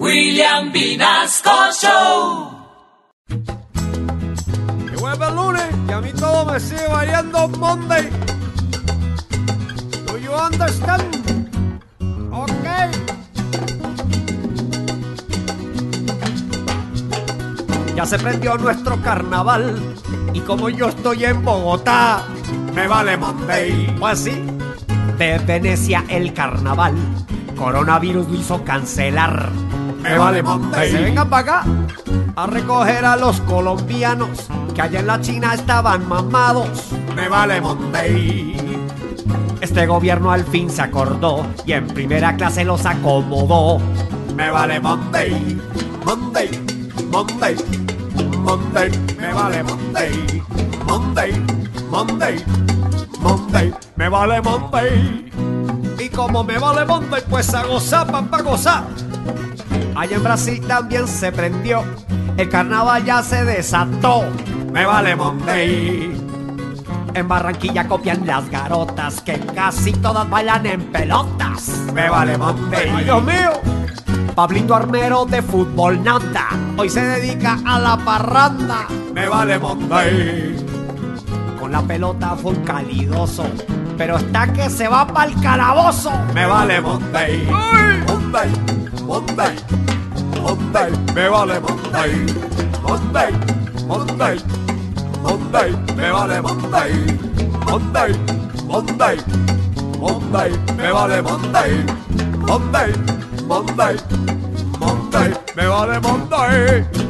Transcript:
William Vinasco Show. Que vuelve el lunes y a mí todo me sigue variando Monday. Do you understand? Ok. Ya se prendió nuestro carnaval y como yo estoy en Bogotá, me vale Monday. Pues sí, de Venecia el carnaval, coronavirus lo hizo cancelar. Me vale Monday. Se vengan para acá a recoger a los colombianos que allá en la China estaban mamados. Me vale Monday. Este gobierno al fin se acordó y en primera clase los acomodó. Me vale Monday, Monday, Monday, Monday, me vale Monday, Monday, Monday, Monday, me vale Monday. Y como me vale Monday, pues a gozar, pa' gozar. Allá en Brasil también se prendió, el carnaval ya se desató. Me vale Monday. En Barranquilla copian las garotas que casi todas bailan en pelotas. Me vale Monday. ¡Ay, Dios mío! Pablito Armero de fútbol nata. Hoy se dedica a la parranda. Me vale Monday. Con la pelota fue un calidoso. Pero está que se va pa'l calabozo. Me vale Monday. Monday, Monday, Monday. Me vale Monday. Monday, Monday. Monday, me vale Monday. Monday, Monday, Monday, me vale Monday. Monday, Monday, Monday, me vale Monday.